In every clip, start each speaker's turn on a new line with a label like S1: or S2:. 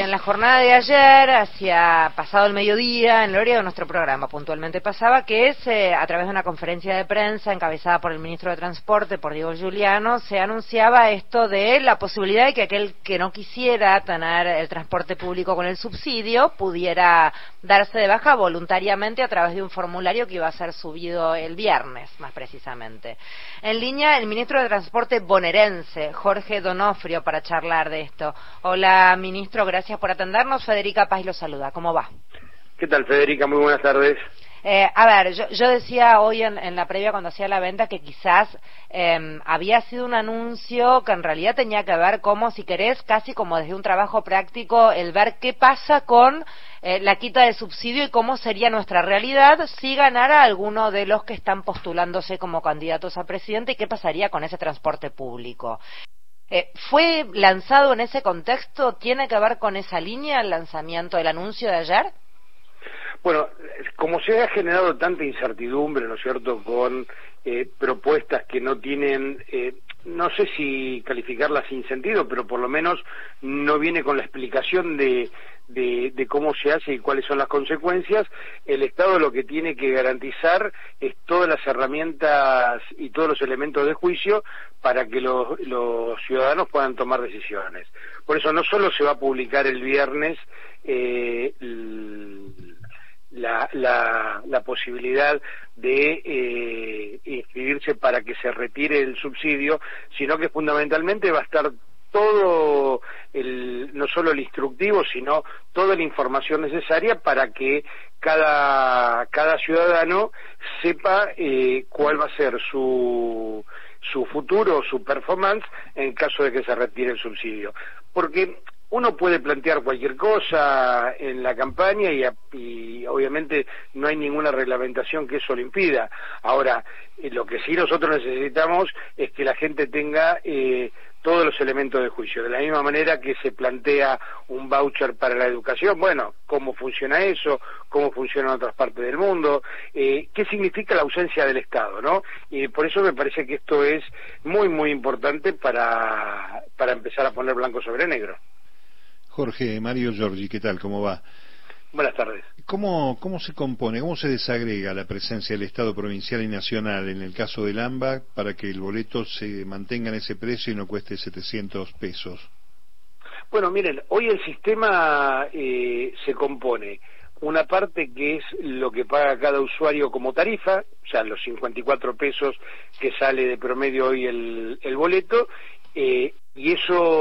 S1: en la jornada de ayer, hacia pasado el mediodía, en el horario de nuestro programa puntualmente pasaba, que es eh, a través de una conferencia de prensa encabezada por el ministro de Transporte, por Diego Giuliano, se anunciaba esto de la posibilidad de que aquel que no quisiera tener el transporte público con el subsidio pudiera darse de baja voluntariamente a través de un formulario que iba a ser subido el viernes, más precisamente. En línea, el ministro de Transporte bonaerense, Jorge Donofrio, para charlar de esto. Hola, ministro, gracias por atendernos. Federica Paz lo saluda. ¿Cómo va?
S2: ¿Qué tal, Federica? Muy buenas tardes.
S1: Eh, a ver, yo, decía hoy en, la previa cuando hacía la venta que quizás em, había sido un anuncio que en realidad tenía que ver como, si querés, casi como desde un trabajo práctico, el ver qué pasa con eh, la quita de subsidio y cómo sería nuestra realidad si ganara alguno de los que están postulándose como candidatos a presidente y qué pasaría con ese transporte público. Eh, ¿Fue lanzado en ese contexto? ¿Tiene que ver con esa línea el lanzamiento del anuncio de ayer?
S2: Bueno, como se ha generado tanta incertidumbre, ¿no es cierto?, con eh, propuestas que no tienen, eh, no sé si calificarlas sin sentido, pero por lo menos no viene con la explicación de, de, cómo se hace y cuáles son las consecuencias, el Estado lo que tiene que garantizar es todas las herramientas y todos los elementos de juicio para que los, ciudadanos puedan tomar decisiones. Por eso no solo se va a publicar el viernes eh, la, la, posibilidad de eh, inscribirse para que se retire el subsidio, sino que fundamentalmente va a estar todo el, no solo el instructivo, sino toda la información necesaria para que cada, cada ciudadano sepa eh, cuál va a ser su, su futuro, su performance en caso de que se retire el subsidio. Porque uno puede plantear cualquier cosa en la campaña y, obviamente no hay ninguna reglamentación que eso lo impida. Ahora, eh, lo que sí nosotros necesitamos es que la gente tenga eh, todos los elementos de juicio. De la misma manera que se plantea un voucher para la educación, bueno, cómo funciona eso, cómo funciona en otras partes del mundo, eh, qué significa la ausencia del Estado, ¿no? Y por eso me parece que esto es muy, muy importante para, para empezar a poner blanco sobre negro.
S3: Jorge, Mario Giorgi, ¿qué tal? ¿Cómo va?
S2: Buenas tardes.
S3: ¿Cómo, ¿Cómo se compone, cómo se desagrega la presencia del Estado provincial y nacional en el caso del AMBA para que el boleto se mantenga en ese precio y no cueste 700 pesos?
S2: Bueno, miren, hoy el sistema eh, se compone una parte que es lo que paga cada usuario como tarifa, o sea, los 54 pesos que sale de promedio hoy el, el boleto, eh, y eso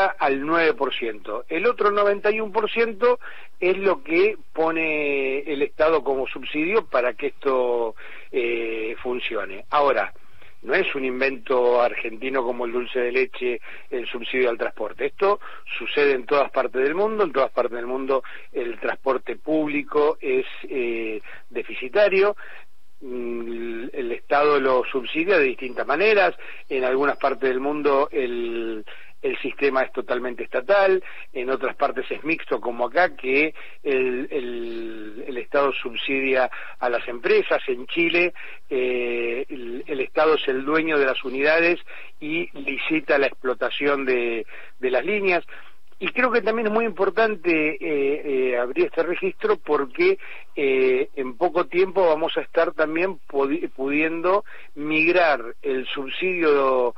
S2: llega al 9%. El otro 91% es lo que pone el Estado como subsidio para que esto eh, funcione. Ahora, no es un invento argentino como el dulce de leche, el subsidio al transporte. Esto sucede en todas partes del mundo, en todas partes del mundo el transporte público es eh, deficitario, Mm, el Estado lo subsidia de distintas maneras, en algunas partes del mundo el, el sistema es totalmente estatal, en otras partes es mixto como acá, que el, Estado subsidia a las empresas, en Chile eh, el, Estado es el dueño de las unidades y licita la explotación de las líneas. Y creo que también es muy importante eh, eh, abrir este registro porque eh, en poco tiempo vamos a estar también pudiendo migrar el subsidio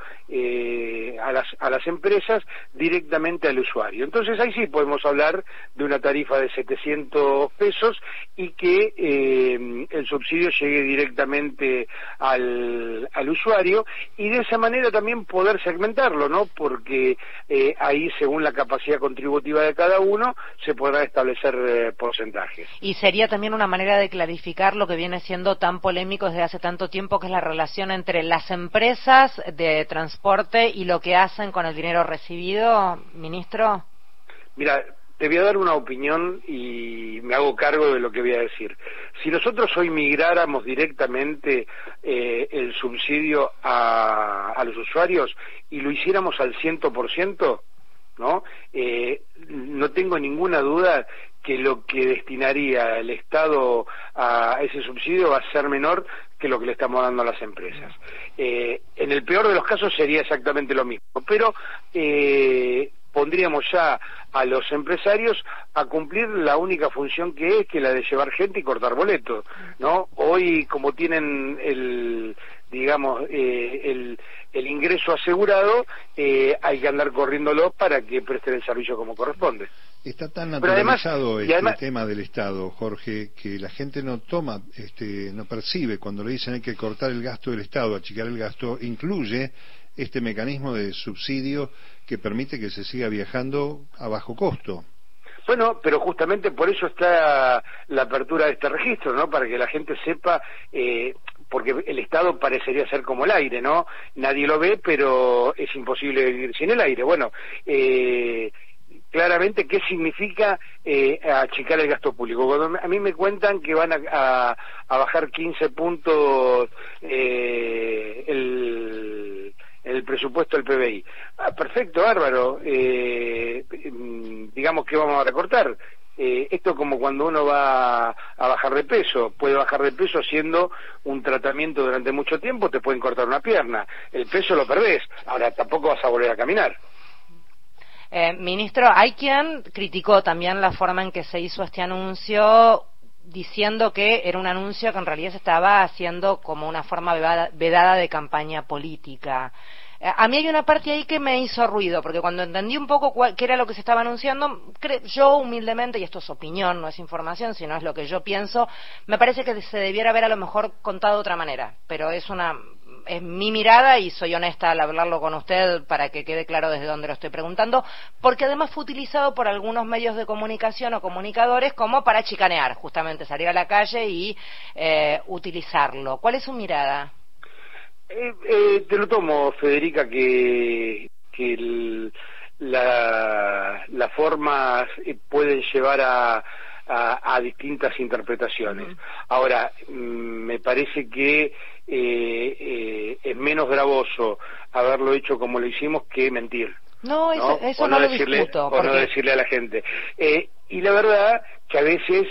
S2: a, las, a las empresas directamente al usuario. Entonces ahí sí podemos hablar de una tarifa de 700 pesos y que el subsidio llegue directamente al, al usuario y de esa manera también poder segmentarlo, ¿no? Porque ahí según la capacidad contributiva de cada uno, se podrán establecer eh, porcentajes.
S1: Y sería también una manera de clarificar lo que viene siendo tan polémico desde hace tanto tiempo, que es la relación entre las empresas de transporte y lo que hacen con el dinero recibido, ministro.
S2: Mira, te voy a dar una opinión y me hago cargo de lo que voy a decir. Si nosotros hoy migráramos directamente eh, el subsidio a, a, los usuarios y lo hiciéramos al ciento por ciento, ¿no? Eh, no tengo ninguna duda que lo que destinaría el Estado a ese subsidio va a ser menor que lo que le estamos dando a las empresas. Eh, en el peor de los casos sería exactamente lo mismo, pero eh, pondríamos ya a los empresarios a cumplir la única función que es, que la de llevar gente y cortar boletos, ¿no? Hoy, como tienen el, digamos, eh, el, el, ingreso asegurado, eh, hay que andar corriéndolo para que presten el servicio como corresponde.
S3: Está tan naturalizado este tema del Estado, Jorge, que la gente no toma, este, no percibe cuando le dicen hay que cortar el gasto del Estado, achicar el gasto, incluye este mecanismo de subsidio que permite que se siga viajando a bajo costo.
S2: Bueno, pero justamente por eso está la apertura de este registro, ¿no? Para que la gente sepa, eh, porque el Estado parecería ser como el aire, ¿no? Nadie lo ve, pero es imposible vivir sin el aire. Bueno, eh, claramente qué significa eh, achicar el gasto público. Cuando a mí me cuentan que van a, bajar 15 puntos eh, el el presupuesto del PBI. Ah, perfecto, bárbaro. Eh, mm, digamos que vamos a recortar. Eh, esto como cuando uno va a bajar de peso, puede bajar de peso haciendo un tratamiento durante mucho tiempo, te pueden cortar una pierna, el peso lo perdés, ahora tampoco vas a volver a caminar.
S1: Eh, ministro, hay quien criticó también la forma en que se hizo este anuncio diciendo que era un anuncio que en realidad se estaba haciendo como una forma vedada de campaña política. A mí hay una parte ahí que me hizo ruido, porque cuando entendí un poco qué era lo que se estaba anunciando, yo humildemente, y esto es opinión, no es información, sino es lo que yo pienso, me parece que se debiera haber a lo mejor contado de otra manera, pero es una es mi mirada y soy honesta al hablarlo con usted para que quede claro desde dónde lo estoy preguntando, porque además fue utilizado por algunos medios de comunicación o comunicadores como para chicanear, justamente salir a la calle y eh, utilizarlo. ¿Cuál es su mirada?
S2: Eh, eh, te lo tomo, Federica, que, que las formas pueden llevar a, a, distintas interpretaciones. Ahora, mm, me parece que eh, es menos gravoso haberlo hecho como lo hicimos que mentir.
S1: No, eso no, lo
S2: decirle,
S1: O
S2: no decirle a la gente. y la verdad que a veces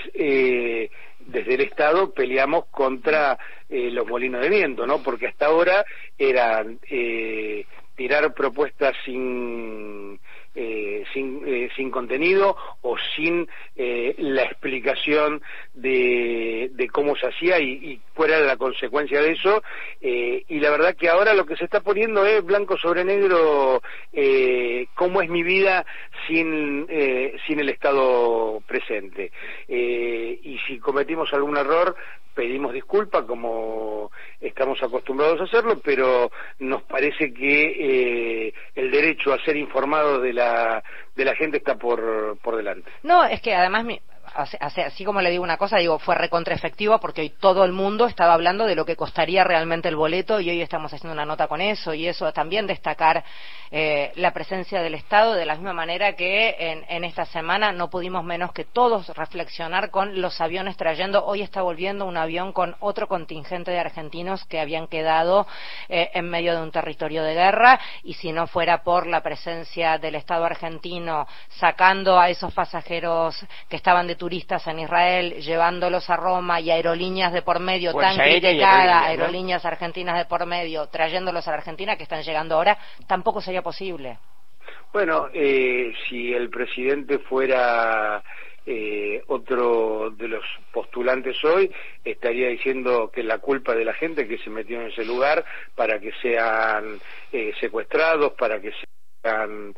S2: desde el Estado peleamos contra eh, los molinos de viento, ¿no? Porque hasta ahora era eh, tirar propuestas sin eh, sin, eh, sin contenido o sin eh, la explicación de, de, cómo se hacía y, y cuál era la consecuencia de eso. Eh, y la verdad que ahora lo que se está poniendo es blanco sobre negro cómo es mi vida sin, sin el Estado presente. y si cometimos algún error, pedimos disculpas como estamos acostumbrados a hacerlo, pero nos parece que eh, derecho a ser informado de la, de la gente está por, por delante.
S1: No, es que además así como le digo una cosa, digo, fue recontra efectivo porque hoy todo el mundo estaba hablando de lo que costaría realmente el boleto y hoy estamos haciendo una nota con eso y eso también destacar eh, la presencia del Estado de la misma manera que en, esta semana no pudimos menos que todos reflexionar con los aviones trayendo, hoy está volviendo un avión con otro contingente de argentinos que habían quedado eh, en medio de un territorio de guerra y si no fuera por la presencia del Estado argentino sacando a esos pasajeros que estaban de turistas en Israel, llevándolos a Roma y aerolíneas de por medio tan criticada, aerolíneas argentinas de por medio, trayéndolos a la Argentina que están llegando ahora, tampoco sería posible.
S2: Bueno, eh, si el presidente fuera eh, otro de los postulantes hoy estaría diciendo que la culpa de la gente que se metió en ese lugar para que sean eh, secuestrados, para que sean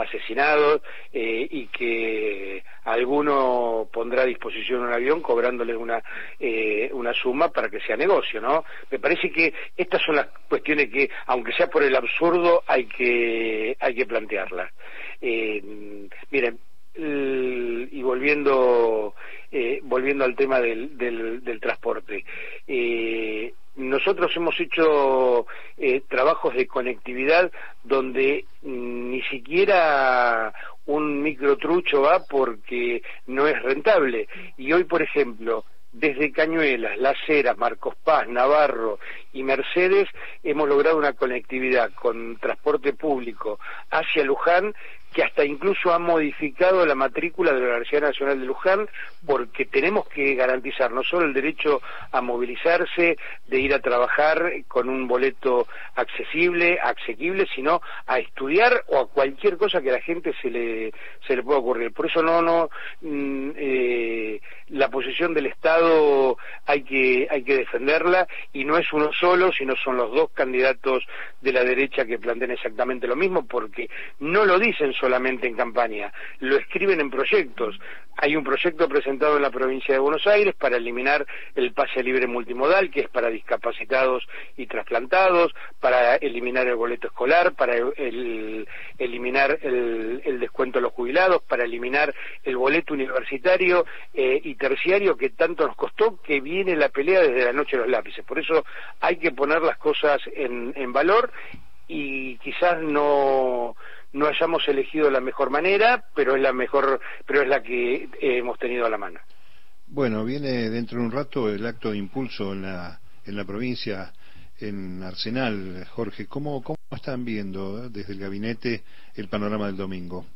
S2: asesinados eh, y que alguno pondrá a disposición un avión cobrándole una, eh, una suma para que sea negocio, ¿no? Me parece que estas son las cuestiones que, aunque sea por el absurdo, hay que, hay que plantearlas. Eh, miren, y volviendo eh, volviendo al tema del, del, del transporte eh, nosotros hemos hecho eh, trabajos de conectividad donde mm, ni siquiera un microtrucho va porque no es rentable. Y hoy, por ejemplo, desde Cañuelas, Las Heras, Marcos Paz, Navarro y Mercedes hemos logrado una conectividad con transporte público hacia Luján que hasta incluso ha modificado la matrícula de la Universidad Nacional de Luján porque tenemos que garantizar no solo el derecho a movilizarse, de ir a trabajar con un boleto accesible, asequible, sino a estudiar o a cualquier cosa que a la gente se le, se le pueda ocurrir. Por eso no, no, mm, eh, la posición del Estado hay que, hay que defenderla y no es uno solo, sino son los dos candidatos de la derecha que plantean exactamente lo mismo porque no lo dicen solamente en campaña, lo escriben en proyectos. Hay un proyecto presentado en la provincia de Buenos Aires para eliminar el pase libre multimodal, que es para discapacitados y trasplantados, para eliminar el boleto escolar, para eliminar el, descuento a los jubilados, para eliminar el boleto universitario eh, y terciario que tanto nos costó, que viene la pelea desde la noche de los lápices. Por eso hay que poner las cosas en, en valor y quizás no no hayamos elegido la mejor manera, pero es la mejor, pero es la que hemos tenido a la mano.
S3: Bueno, viene dentro de un rato el acto de impulso en la, en la provincia, en Arsenal. Jorge, ¿cómo, cómo están viendo desde el gabinete el panorama del domingo?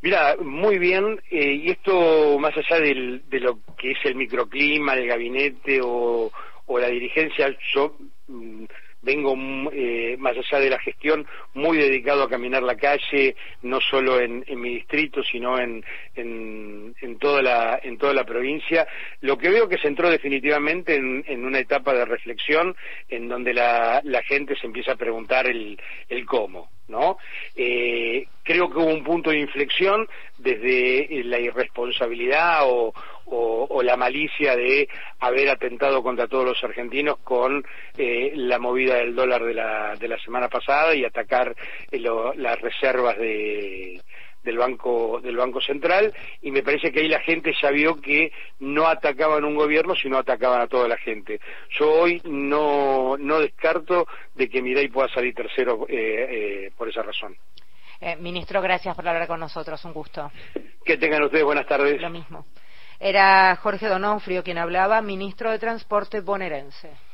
S2: Mira, muy bien, eh, y esto más allá del, de lo que es el microclima del gabinete o, o la dirigencia, yo mm, vengo eh, más allá de la gestión muy dedicado a caminar la calle no solo en, mi distrito sino en, en, toda la en toda la provincia lo que veo que se entró definitivamente en, una etapa de reflexión en donde la, la gente se empieza a preguntar el, el cómo ¿no? Eh, creo que hubo un punto de inflexión desde la irresponsabilidad o, o, la malicia de haber atentado contra todos los argentinos con eh, la movida del dólar de la, de la semana pasada y atacar eh, las reservas de, del banco del banco central. Y me parece que ahí la gente ya vio que no atacaban un gobierno sino atacaban a toda la gente. Yo hoy no no descarto de que Mirai pueda salir tercero eh, por esa razón.
S1: Ministro gracias por hablar con nosotros. Un gusto.
S2: Que tengan ustedes buenas tardes.
S1: Lo mismo era Jorge Donofrio quien hablaba, ministro de Transporte bonaerense.